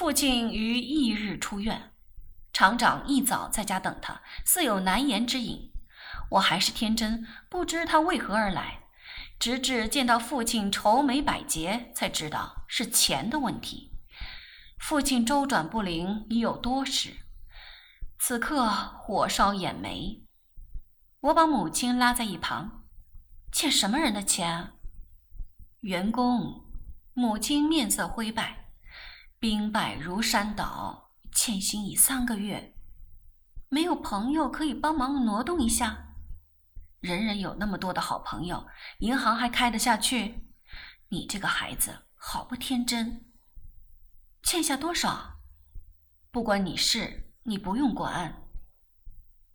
父亲于翌日出院，厂长一早在家等他，似有难言之隐。我还是天真，不知他为何而来，直至见到父亲愁眉百结，才知道是钱的问题。父亲周转不灵已有多时，此刻火烧眼眉。我把母亲拉在一旁，欠什么人的钱？员工。母亲面色灰败，兵败如山倒，欠薪已三个月，没有朋友可以帮忙挪动一下。人人有那么多的好朋友，银行还开得下去？你这个孩子好不天真。欠下多少？不关你事，你不用管。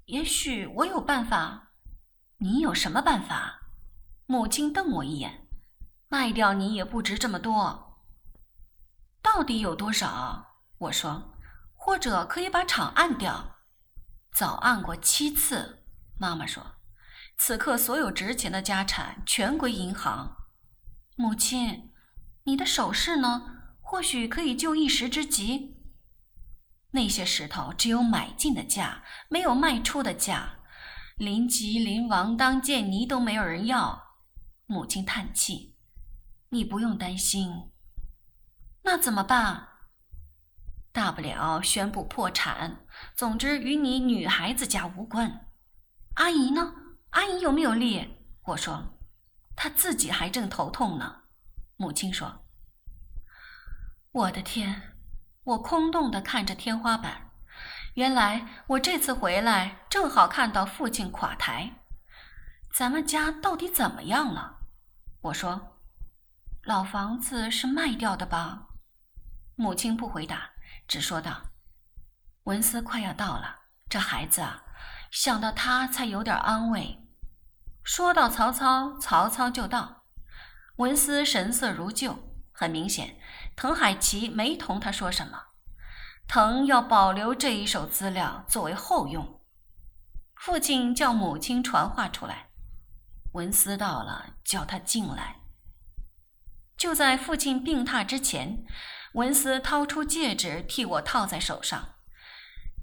也许我有办法。你有什么办法？母亲瞪我一眼。卖掉你也不值这么多。到底有多少？我说，或者可以把厂按掉。早按过七次。妈妈说，此刻所有值钱的家产全归银行。母亲，你的首饰呢？或许可以救一时之急。那些石头只有买进的价，没有卖出的价。临急临亡当见泥都没有人要。母亲叹气。你不用担心，那怎么办？大不了宣布破产。总之与你女孩子家无关。阿姨呢？阿姨有没有力？我说，她自己还正头痛呢。母亲说：“我的天！”我空洞的看着天花板。原来我这次回来正好看到父亲垮台。咱们家到底怎么样了？我说。老房子是卖掉的吧？母亲不回答，只说道：“文思快要到了，这孩子啊，想到他才有点安慰。”说到曹操，曹操就到。文思神色如旧，很明显，滕海奇没同他说什么。滕要保留这一手资料作为后用。父亲叫母亲传话出来：“文思到了，叫他进来。”就在父亲病榻之前，文斯掏出戒指替我套在手上。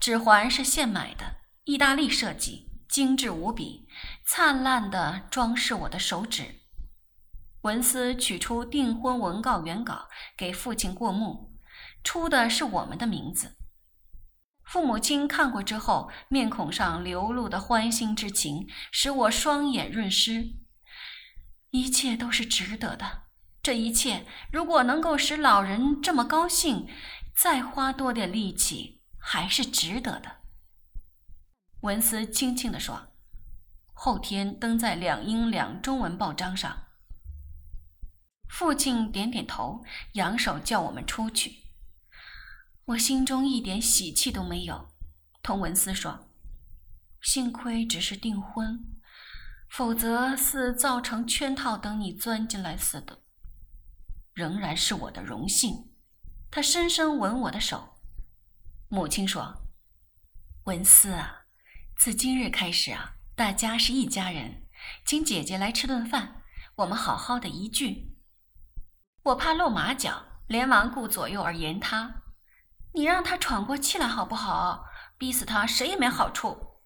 指环是现买的，意大利设计，精致无比，灿烂地装饰我的手指。文斯取出订婚文告原稿给父亲过目，出的是我们的名字。父母亲看过之后，面孔上流露的欢欣之情使我双眼润湿。一切都是值得的。这一切如果能够使老人这么高兴，再花多点力气还是值得的。文思轻轻地说：“后天登在两英两中文报章上。”父亲点点头，扬手叫我们出去。我心中一点喜气都没有，同文思说：“幸亏只是订婚，否则似造成圈套等你钻进来似的。”仍然是我的荣幸。他深深吻我的手。母亲说：“文思啊，自今日开始啊，大家是一家人，请姐姐来吃顿饭，我们好好的一聚。”我怕露马脚，连忙顾左右而言他：“你让他喘过气来好不好？逼死他谁也没好处。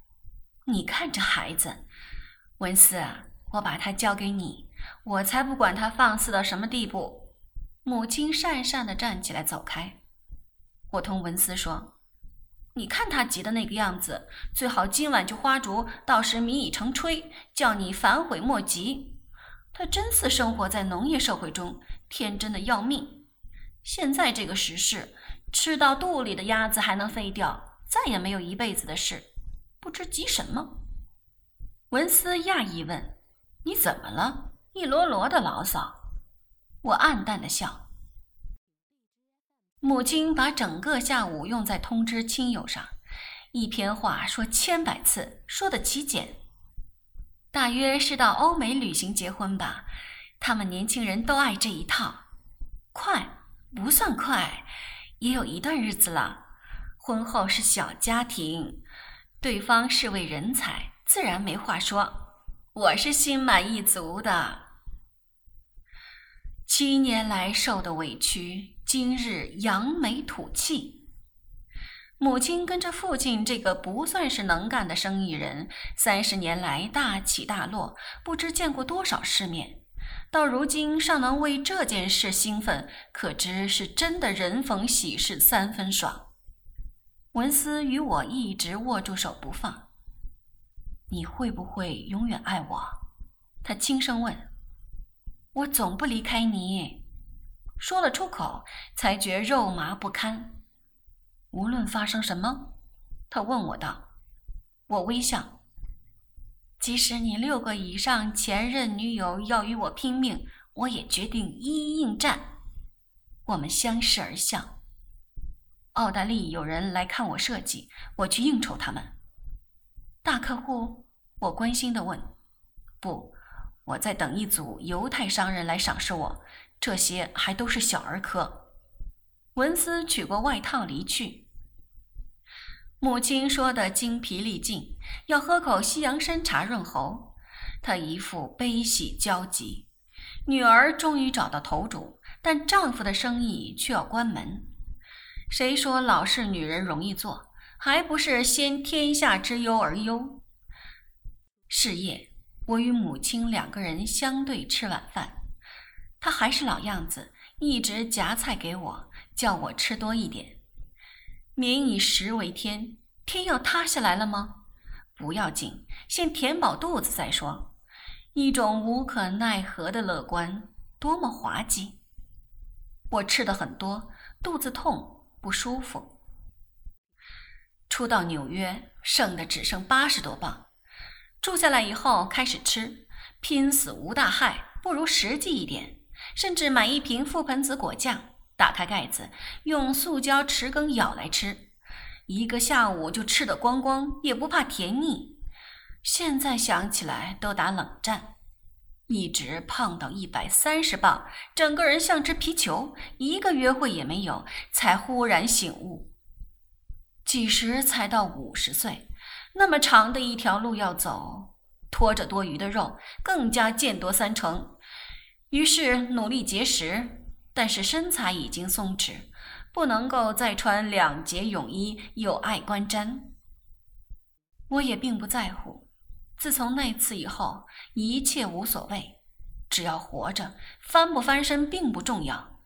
你看这孩子，文思啊，我把他交给你，我才不管他放肆到什么地步。”母亲讪讪地站起来走开。我同文思说：“你看他急的那个样子，最好今晚就花烛，到时米已成炊，叫你反悔莫及。他真似生活在农业社会中，天真的要命。现在这个时势，吃到肚里的鸭子还能飞掉，再也没有一辈子的事，不知急什么。”文思讶异问：“你怎么了？一摞摞的牢骚。”我暗淡的笑。母亲把整个下午用在通知亲友上，一篇话说千百次，说的极简。大约是到欧美旅行结婚吧，他们年轻人都爱这一套。快不算快，也有一段日子了。婚后是小家庭，对方是位人才，自然没话说。我是心满意足的。七年来受的委屈，今日扬眉吐气。母亲跟着父亲这个不算是能干的生意人，三十年来大起大落，不知见过多少世面。到如今尚能为这件事兴奋，可知是真的人逢喜事三分爽。文思与我一直握住手不放。你会不会永远爱我？他轻声问。我总不离开你。说了出口，才觉肉麻不堪。无论发生什么，他问我道。我微笑。即使你六个以上前任女友要与我拼命，我也决定一一应战。我们相视而笑。澳大利有人来看我设计，我去应酬他们。大客户？我关心地问。不，我在等一组犹太商人来赏识我。这些还都是小儿科。文斯取过外套离去。母亲说的精疲力尽，要喝口西洋参茶润喉。她一副悲喜交集。女儿终于找到头主，但丈夫的生意却要关门。谁说老式女人容易做？还不是先天下之忧而忧。是夜，我与母亲两个人相对吃晚饭。她还是老样子，一直夹菜给我，叫我吃多一点。民以食为天，天要塌下来了吗？不要紧，先填饱肚子再说。一种无可奈何的乐观，多么滑稽！我吃的很多，肚子痛。不舒服。初到纽约，剩的只剩八十多磅。住下来以后，开始吃，拼死无大害，不如实际一点。甚至买一瓶覆盆子果酱，打开盖子，用塑胶匙羹舀来吃，一个下午就吃得光光，也不怕甜腻。现在想起来都打冷战。一直胖到一百三十磅，整个人像只皮球，一个约会也没有，才忽然醒悟：几时才到五十岁？那么长的一条路要走，拖着多余的肉，更加见多三成。于是努力节食，但是身材已经松弛，不能够再穿两截泳衣，有碍观瞻。我也并不在乎。自从那次以后，一切无所谓，只要活着，翻不翻身并不重要。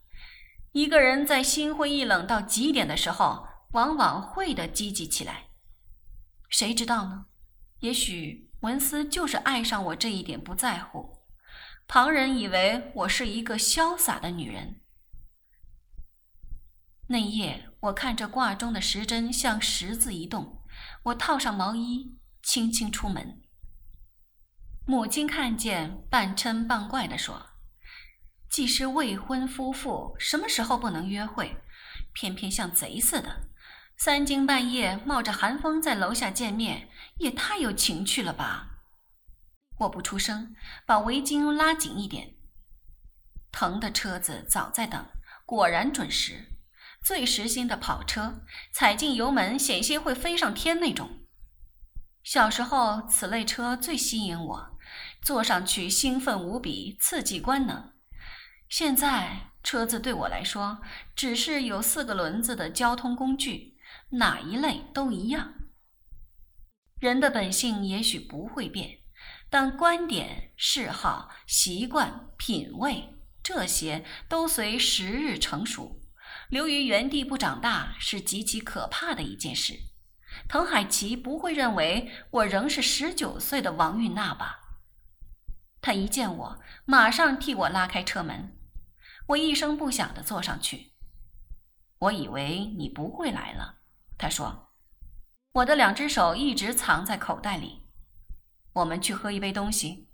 一个人在心灰意冷到极点的时候，往往会的积极起来。谁知道呢？也许文思就是爱上我这一点不在乎。旁人以为我是一个潇洒的女人。那夜，我看着挂钟的时针像十字移动，我套上毛衣，轻轻出门。母亲看见，半嗔半怪地说：“既是未婚夫妇，什么时候不能约会？偏偏像贼似的，三更半夜冒着寒风在楼下见面，也太有情趣了吧！”我不出声，把围巾拉紧一点。腾的车子早在等，果然准时。最实心的跑车，踩进油门险些会飞上天那种。小时候，此类车最吸引我。坐上去兴奋无比，刺激官能。现在车子对我来说只是有四个轮子的交通工具，哪一类都一样。人的本性也许不会变，但观点、嗜好、习惯、品味这些都随时日成熟，留于原地不长大是极其可怕的一件事。滕海奇不会认为我仍是十九岁的王玉娜吧？他一见我，马上替我拉开车门。我一声不响地坐上去。我以为你不会来了，他说。我的两只手一直藏在口袋里。我们去喝一杯东西。